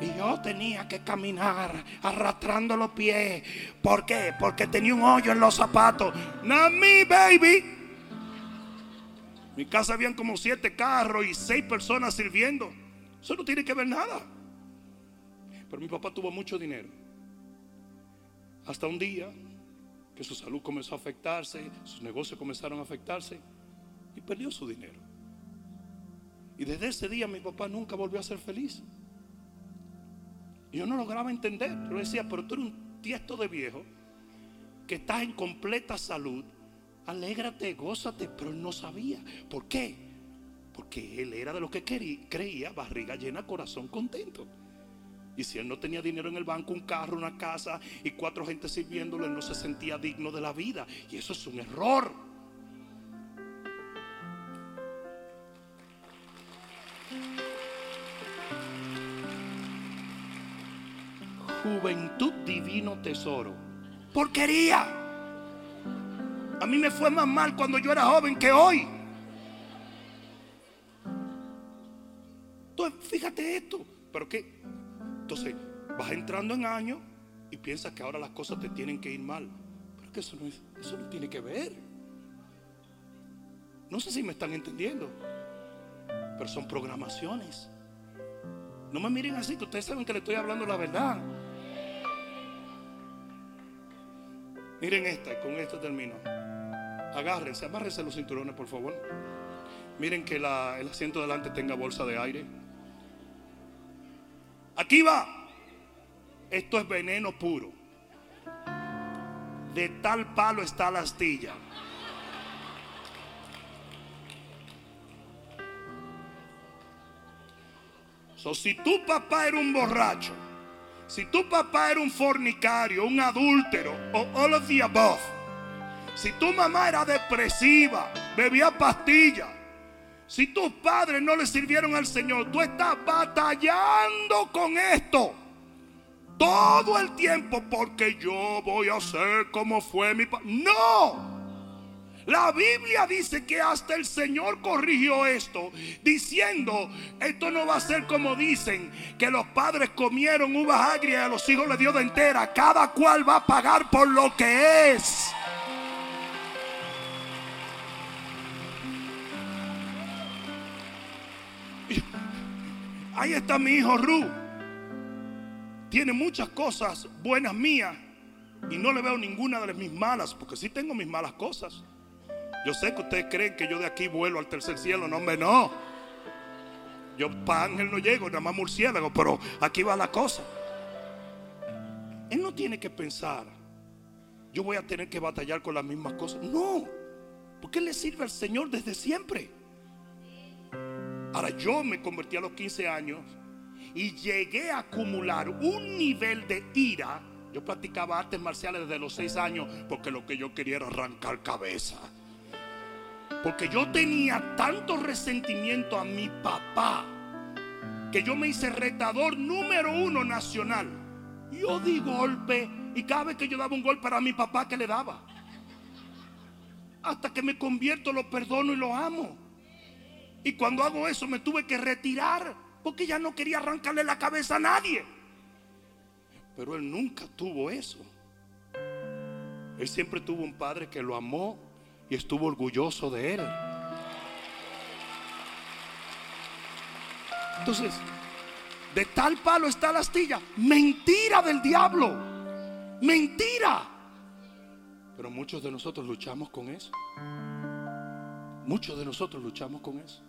Y yo tenía que caminar arrastrando los pies. ¿Por qué? Porque tenía un hoyo en los zapatos. No me, baby. Mi casa habían como siete carros y seis personas sirviendo. Eso no tiene que ver nada. Pero mi papá tuvo mucho dinero. Hasta un día que su salud comenzó a afectarse, sus negocios comenzaron a afectarse y perdió su dinero. Y desde ese día mi papá nunca volvió a ser feliz. Y yo no lograba entender. Yo decía, pero tú eres un tiesto de viejo que estás en completa salud. Alégrate, gózate. Pero él no sabía. ¿Por qué? Porque él era de los que creía barriga llena, corazón contento. Y si él no tenía dinero en el banco, un carro, una casa y cuatro gente sirviéndole, él no se sentía digno de la vida. Y eso es un error. Juventud divino tesoro. Porquería. A mí me fue más mal cuando yo era joven que hoy. Entonces, fíjate esto. Pero que, entonces, vas entrando en años y piensas que ahora las cosas te tienen que ir mal. Pero que eso no, eso no tiene que ver. No sé si me están entendiendo. Pero son programaciones. No me miren así, que ustedes saben que le estoy hablando la verdad. Miren esta, con esto termino. Agárrense, amárrense los cinturones, por favor. Miren que el asiento delante tenga bolsa de aire. Aquí va. Esto es veneno puro. De tal palo está la astilla. So, si tu papá era un borracho, si tu papá era un fornicario, un adúltero, o all of the above, si tu mamá era depresiva, bebía pastillas, si tus padres no le sirvieron al Señor, tú estás batallando con esto todo el tiempo porque yo voy a ser como fue mi padre. No. La Biblia dice que hasta el Señor corrigió esto, diciendo, esto no va a ser como dicen, que los padres comieron uvas agrias y a los hijos les dio de entera. Cada cual va a pagar por lo que es. Ahí está mi hijo Ru. Tiene muchas cosas buenas mías y no le veo ninguna de mis malas, porque sí tengo mis malas cosas. Yo sé que ustedes creen que yo de aquí vuelo al tercer cielo. No, hombre, no. Yo para ángel no llego, nada más murciélago, pero aquí va la cosa. Él no tiene que pensar, yo voy a tener que batallar con las mismas cosas. No, porque Él le sirve al Señor desde siempre. Ahora yo me convertí a los 15 años y llegué a acumular un nivel de ira. Yo practicaba artes marciales desde los 6 años porque lo que yo quería era arrancar cabeza. Porque yo tenía tanto resentimiento a mi papá que yo me hice retador número uno nacional. Yo di golpe y cada vez que yo daba un golpe para mi papá que le daba. Hasta que me convierto, lo perdono y lo amo. Y cuando hago eso me tuve que retirar porque ya no quería arrancarle la cabeza a nadie. Pero él nunca tuvo eso. Él siempre tuvo un padre que lo amó y estuvo orgulloso de él. Entonces, de tal palo está la astilla. Mentira del diablo. Mentira. Pero muchos de nosotros luchamos con eso. Muchos de nosotros luchamos con eso.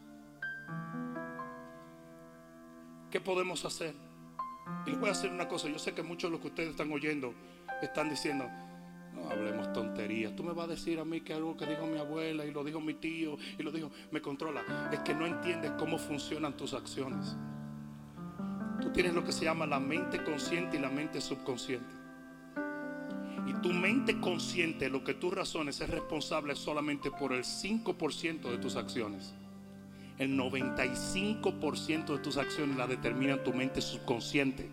¿Qué podemos hacer? Y les voy a hacer una cosa. Yo sé que muchos de los que ustedes están oyendo están diciendo, no hablemos tonterías. Tú me vas a decir a mí que algo que dijo mi abuela y lo dijo mi tío y lo dijo, me controla. Es que no entiendes cómo funcionan tus acciones. Tú tienes lo que se llama la mente consciente y la mente subconsciente. Y tu mente consciente, lo que tú razones, es responsable solamente por el 5% de tus acciones. El 95% de tus acciones las determinan tu mente subconsciente.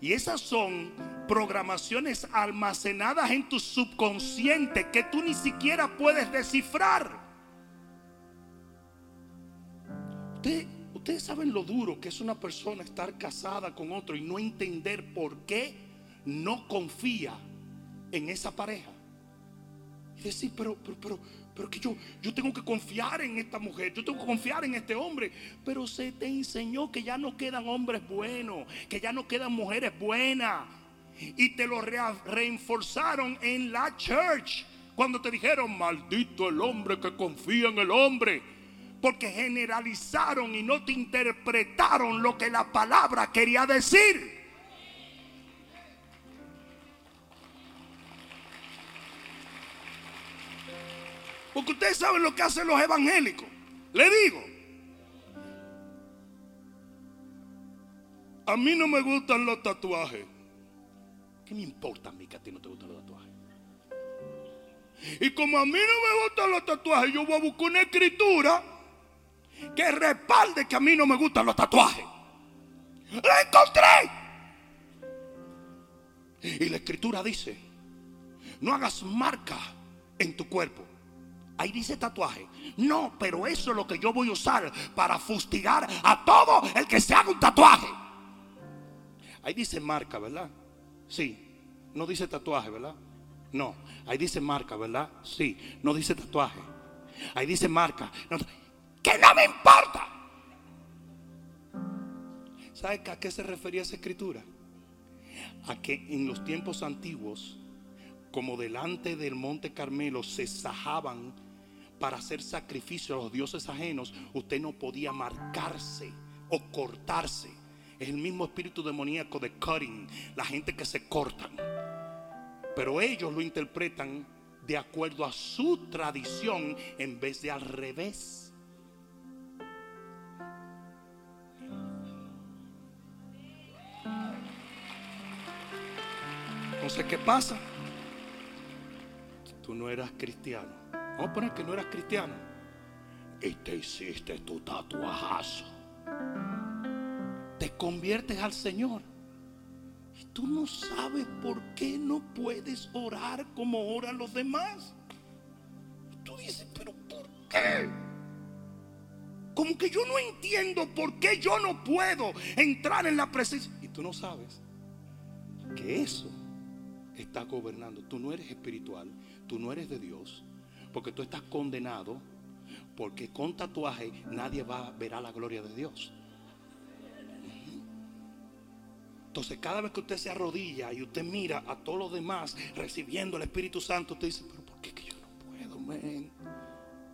Y esas son programaciones almacenadas en tu subconsciente que tú ni siquiera puedes descifrar. ustedes saben lo duro que es una persona estar casada con otro y no entender por qué no confía en esa pareja. Y decir, pero, pero, pero, pero que yo, yo tengo que confiar en esta mujer, yo tengo que confiar en este hombre. Pero se te enseñó que ya no quedan hombres buenos, que ya no quedan mujeres buenas. Y te lo reenforzaron en la church. Cuando te dijeron, maldito el hombre que confía en el hombre. Porque generalizaron y no te interpretaron lo que la palabra quería decir. Porque ustedes saben lo que hacen los evangélicos. Le digo. A mí no me gustan los tatuajes. ¿Qué me importa a mí que a ti no te gustan los tatuajes? Y como a mí no me gustan los tatuajes, yo voy a buscar una escritura que respalde que a mí no me gustan los tatuajes. La encontré. Y la escritura dice, no hagas marca en tu cuerpo Ahí dice tatuaje. No, pero eso es lo que yo voy a usar para fustigar a todo el que se haga un tatuaje. Ahí dice marca, ¿verdad? Sí. No dice tatuaje, ¿verdad? No. Ahí dice marca, ¿verdad? Sí. No dice tatuaje. Ahí dice marca. que no me importa. ¿Sabe a qué se refería esa escritura? A que en los tiempos antiguos, como delante del monte Carmelo se sajaban para hacer sacrificio a los dioses ajenos, usted no podía marcarse o cortarse. Es el mismo espíritu demoníaco de cutting, la gente que se cortan. Pero ellos lo interpretan de acuerdo a su tradición en vez de al revés. Entonces, ¿qué pasa? Tú no eras cristiano Vamos a poner que no eras cristiano. Y te hiciste tu tatuajazo. Te conviertes al Señor. Y tú no sabes por qué no puedes orar como oran los demás. tú dices, pero ¿por qué? Como que yo no entiendo por qué yo no puedo entrar en la presencia. Y tú no sabes que eso está gobernando. Tú no eres espiritual, tú no eres de Dios. Porque tú estás condenado. Porque con tatuaje nadie va a ver a la gloria de Dios. Entonces cada vez que usted se arrodilla y usted mira a todos los demás recibiendo el Espíritu Santo, usted dice, pero ¿por qué que yo no puedo?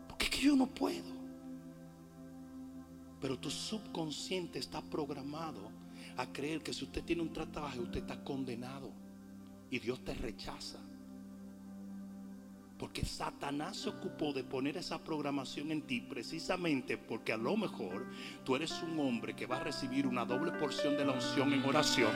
¿Por qué que yo no puedo? Pero tu subconsciente está programado a creer que si usted tiene un tatuaje, usted está condenado y Dios te rechaza. Porque Satanás se ocupó de poner esa programación en ti precisamente porque a lo mejor tú eres un hombre que va a recibir una doble porción de la unción en oración.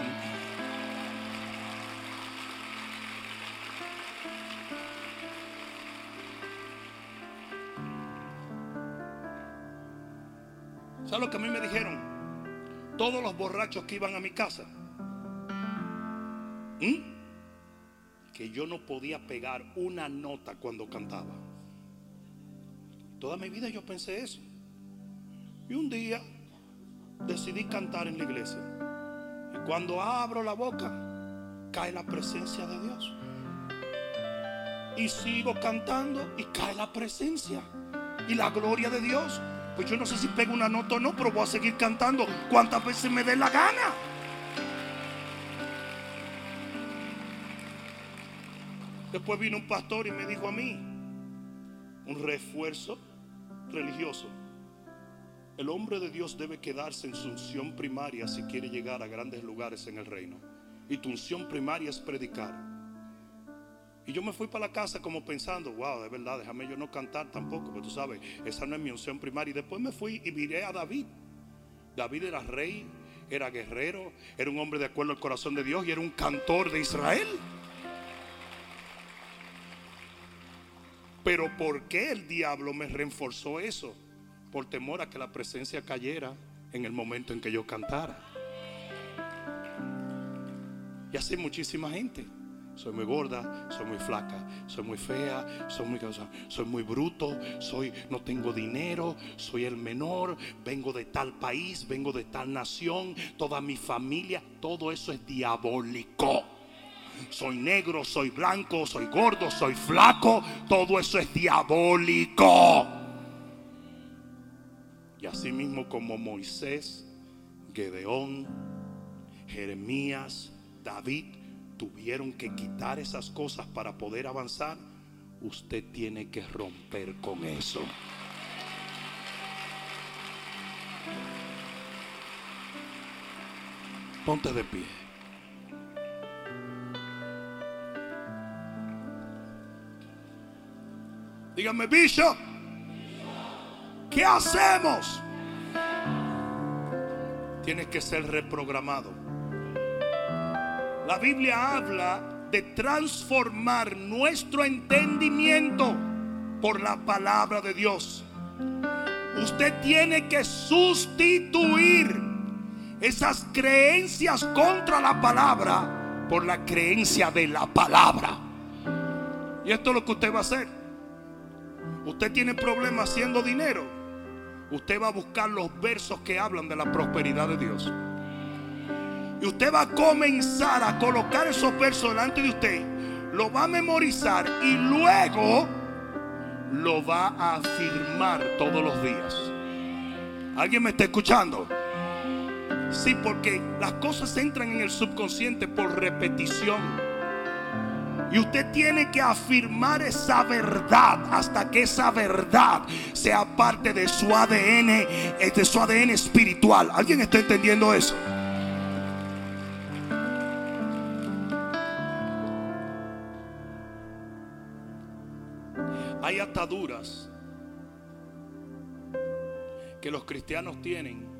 ¿Sabes lo que a mí me dijeron? Todos los borrachos que iban a mi casa. ¿Mm? Que yo no podía pegar una nota cuando cantaba. Toda mi vida yo pensé eso. Y un día decidí cantar en la iglesia. Y cuando abro la boca, cae la presencia de Dios. Y sigo cantando y cae la presencia y la gloria de Dios. Pues yo no sé si pego una nota o no, pero voy a seguir cantando cuantas veces me dé la gana. Después vino un pastor y me dijo a mí, un refuerzo religioso. El hombre de Dios debe quedarse en su unción primaria si quiere llegar a grandes lugares en el reino. Y tu unción primaria es predicar. Y yo me fui para la casa como pensando, wow, de verdad, déjame yo no cantar tampoco, porque tú sabes, esa no es mi unción primaria. Y después me fui y miré a David. David era rey, era guerrero, era un hombre de acuerdo al corazón de Dios y era un cantor de Israel. Pero ¿por qué el diablo me reforzó eso? por temor a que la presencia cayera en el momento en que yo cantara. Y así muchísima gente. Soy muy gorda, soy muy flaca, soy muy fea, soy muy soy muy bruto, soy no tengo dinero, soy el menor, vengo de tal país, vengo de tal nación, toda mi familia, todo eso es diabólico. Soy negro, soy blanco, soy gordo, soy flaco, todo eso es diabólico. Y así mismo como Moisés, Gedeón, Jeremías, David tuvieron que quitar esas cosas para poder avanzar, usted tiene que romper con eso. Ponte de pie. Dígame, Bishop, ¿qué hacemos? Tienes que ser reprogramado. La Biblia habla de transformar nuestro entendimiento por la palabra de Dios. Usted tiene que sustituir esas creencias contra la palabra por la creencia de la palabra. Y esto es lo que usted va a hacer. Usted tiene problemas haciendo dinero. Usted va a buscar los versos que hablan de la prosperidad de Dios. Y usted va a comenzar a colocar esos versos delante de usted. Lo va a memorizar y luego lo va a afirmar todos los días. ¿Alguien me está escuchando? Sí, porque las cosas entran en el subconsciente por repetición. Y usted tiene que afirmar esa verdad hasta que esa verdad sea parte de su ADN, eh, de su ADN espiritual. ¿Alguien está entendiendo eso? Hay ataduras que los cristianos tienen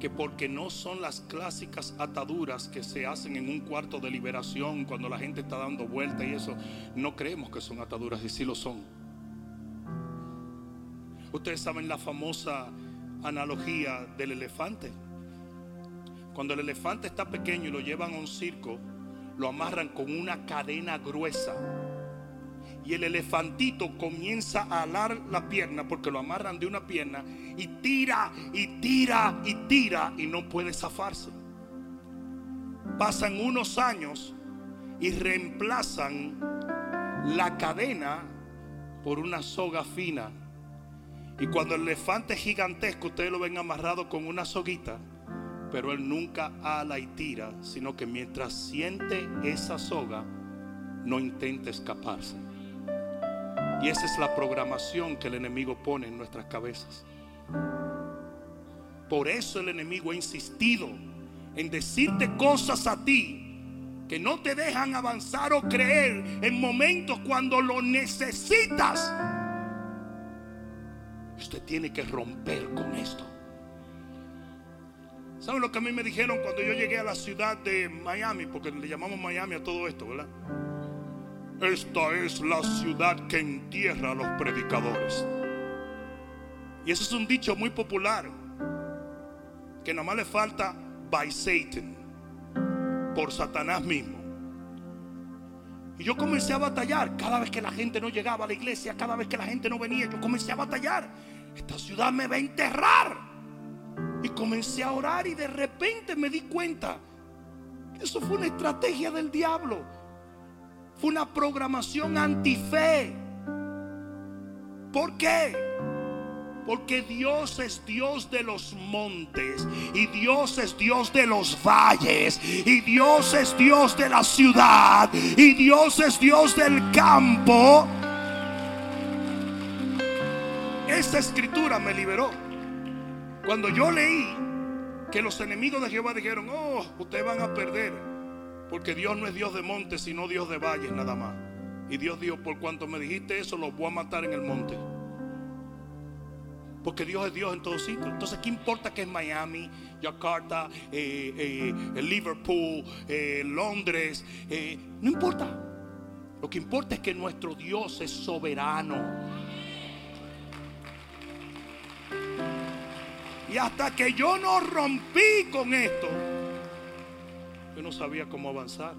que porque no son las clásicas ataduras que se hacen en un cuarto de liberación cuando la gente está dando vuelta y eso, no creemos que son ataduras y sí lo son. Ustedes saben la famosa analogía del elefante. Cuando el elefante está pequeño y lo llevan a un circo, lo amarran con una cadena gruesa y el elefantito comienza a alar la pierna porque lo amarran de una pierna y tira y tira y tira y no puede zafarse. Pasan unos años y reemplazan la cadena por una soga fina. Y cuando el elefante es gigantesco, ustedes lo ven amarrado con una soguita, pero él nunca ala y tira, sino que mientras siente esa soga, no intenta escaparse. Y esa es la programación que el enemigo pone en nuestras cabezas. Por eso el enemigo ha insistido en decirte cosas a ti que no te dejan avanzar o creer en momentos cuando lo necesitas. Usted tiene que romper con esto. ¿Saben lo que a mí me dijeron cuando yo llegué a la ciudad de Miami? Porque le llamamos Miami a todo esto, ¿verdad? Esta es la ciudad que entierra a los predicadores. Y ese es un dicho muy popular. Que nada más le falta by Satan. Por Satanás mismo. Y yo comencé a batallar. Cada vez que la gente no llegaba a la iglesia, cada vez que la gente no venía, yo comencé a batallar. Esta ciudad me va a enterrar. Y comencé a orar y de repente me di cuenta que eso fue una estrategia del diablo. Fue una programación antife. ¿Por qué? Porque Dios es Dios de los montes y Dios es Dios de los valles y Dios es Dios de la ciudad y Dios es Dios del campo. Esta escritura me liberó. Cuando yo leí que los enemigos de Jehová dijeron, oh, ustedes van a perder. Porque Dios no es Dios de monte, sino Dios de valles nada más. Y Dios dijo, por cuanto me dijiste eso, los voy a matar en el monte. Porque Dios es Dios en todos sitios. Entonces, ¿qué importa que es Miami, Jakarta, eh, eh, Liverpool, eh, Londres? no importa. Lo que importa es que nuestro Dios es soberano. Y hasta que yo no rompí con esto, yo no sabía cómo avanzar.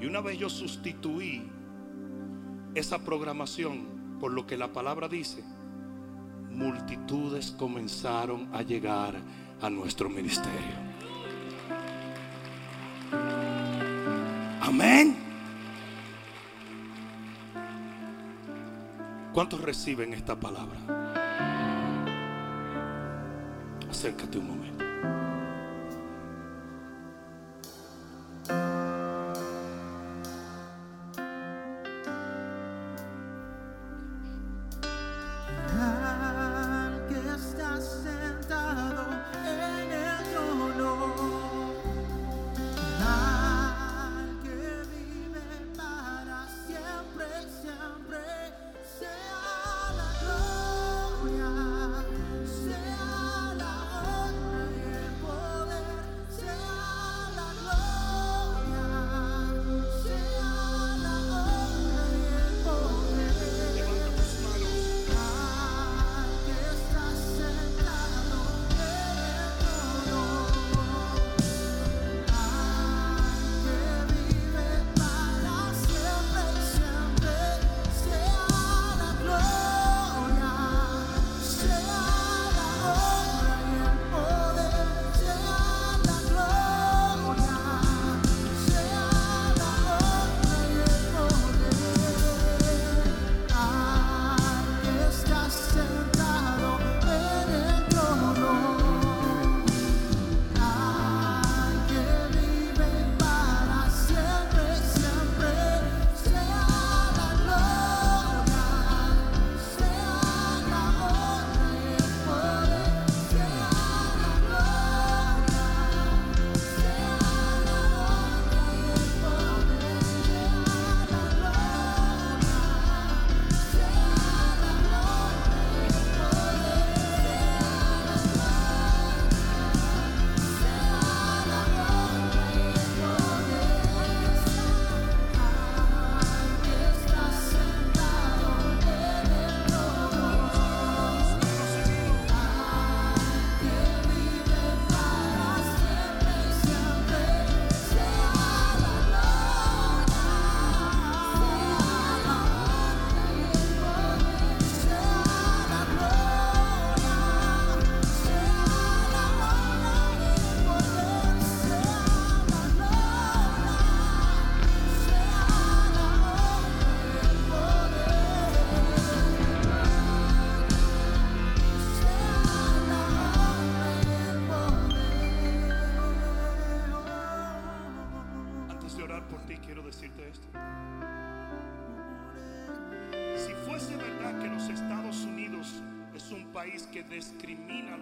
Y una vez yo sustituí esa programación por lo que la palabra dice, multitudes comenzaron a llegar a nuestro ministerio. Amén. ¿Cuántos reciben esta palabra? Acércate un momento.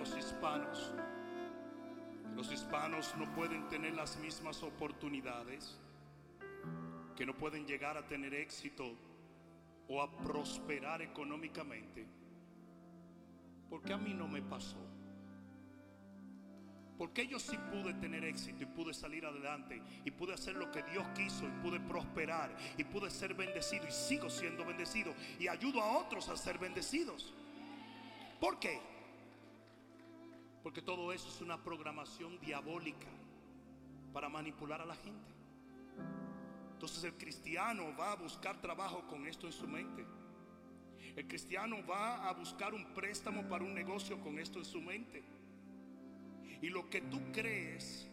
Los hispanos, los hispanos no pueden tener las mismas oportunidades, que no pueden llegar a tener éxito o a prosperar económicamente, porque a mí no me pasó. Porque yo sí pude tener éxito y pude salir adelante y pude hacer lo que Dios quiso y pude prosperar y pude ser bendecido y sigo siendo bendecido y ayudo a otros a ser bendecidos. ¿Por qué? Porque todo eso es una programación diabólica para manipular a la gente. Entonces el cristiano va a buscar trabajo con esto en su mente. El cristiano va a buscar un préstamo para un negocio con esto en su mente. Y lo que tú crees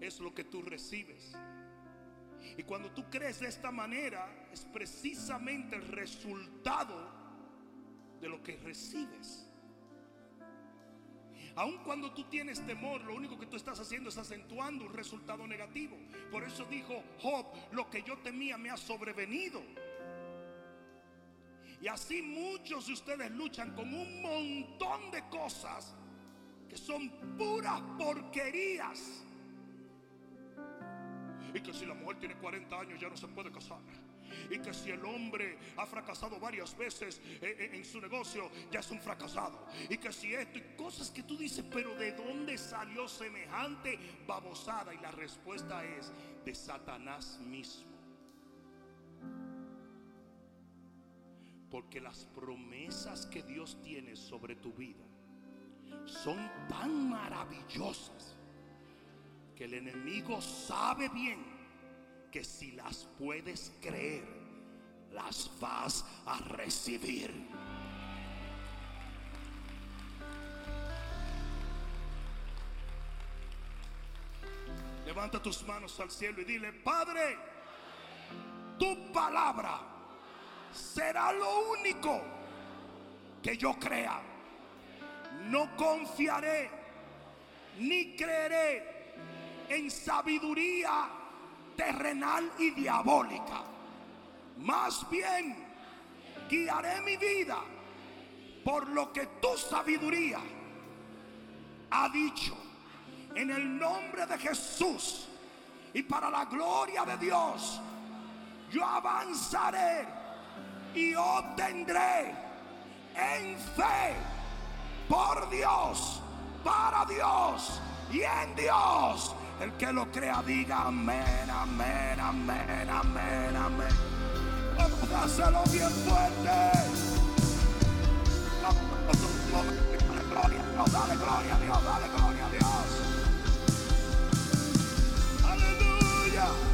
es lo que tú recibes. Y cuando tú crees de esta manera, es precisamente el resultado de lo que recibes. Aun cuando tú tienes temor, lo único que tú estás haciendo es acentuando un resultado negativo. Por eso dijo Job, lo que yo temía me ha sobrevenido. Y así muchos de ustedes luchan con un montón de cosas que son puras porquerías. Y que si la mujer tiene 40 años ya no se puede casar. Y que si el hombre ha fracasado varias veces eh, eh, en su negocio, ya es un fracasado. Y que si esto y cosas que tú dices, pero ¿de dónde salió semejante babosada? Y la respuesta es de Satanás mismo. Porque las promesas que Dios tiene sobre tu vida son tan maravillosas que el enemigo sabe bien que si las puedes creer, las vas a recibir. Levanta tus manos al cielo y dile, Padre, tu palabra será lo único que yo crea. No confiaré ni creeré en sabiduría terrenal y diabólica. Más bien, guiaré mi vida por lo que tu sabiduría ha dicho en el nombre de Jesús y para la gloria de Dios. Yo avanzaré y obtendré en fe por Dios, para Dios y en Dios. El que lo crea diga amén, amén, amén, amén, amén. Vamos a hacerlo bien fuerte. Dale gloria a Dios, dale gloria a Dios, dale gloria a Dios. Aleluya.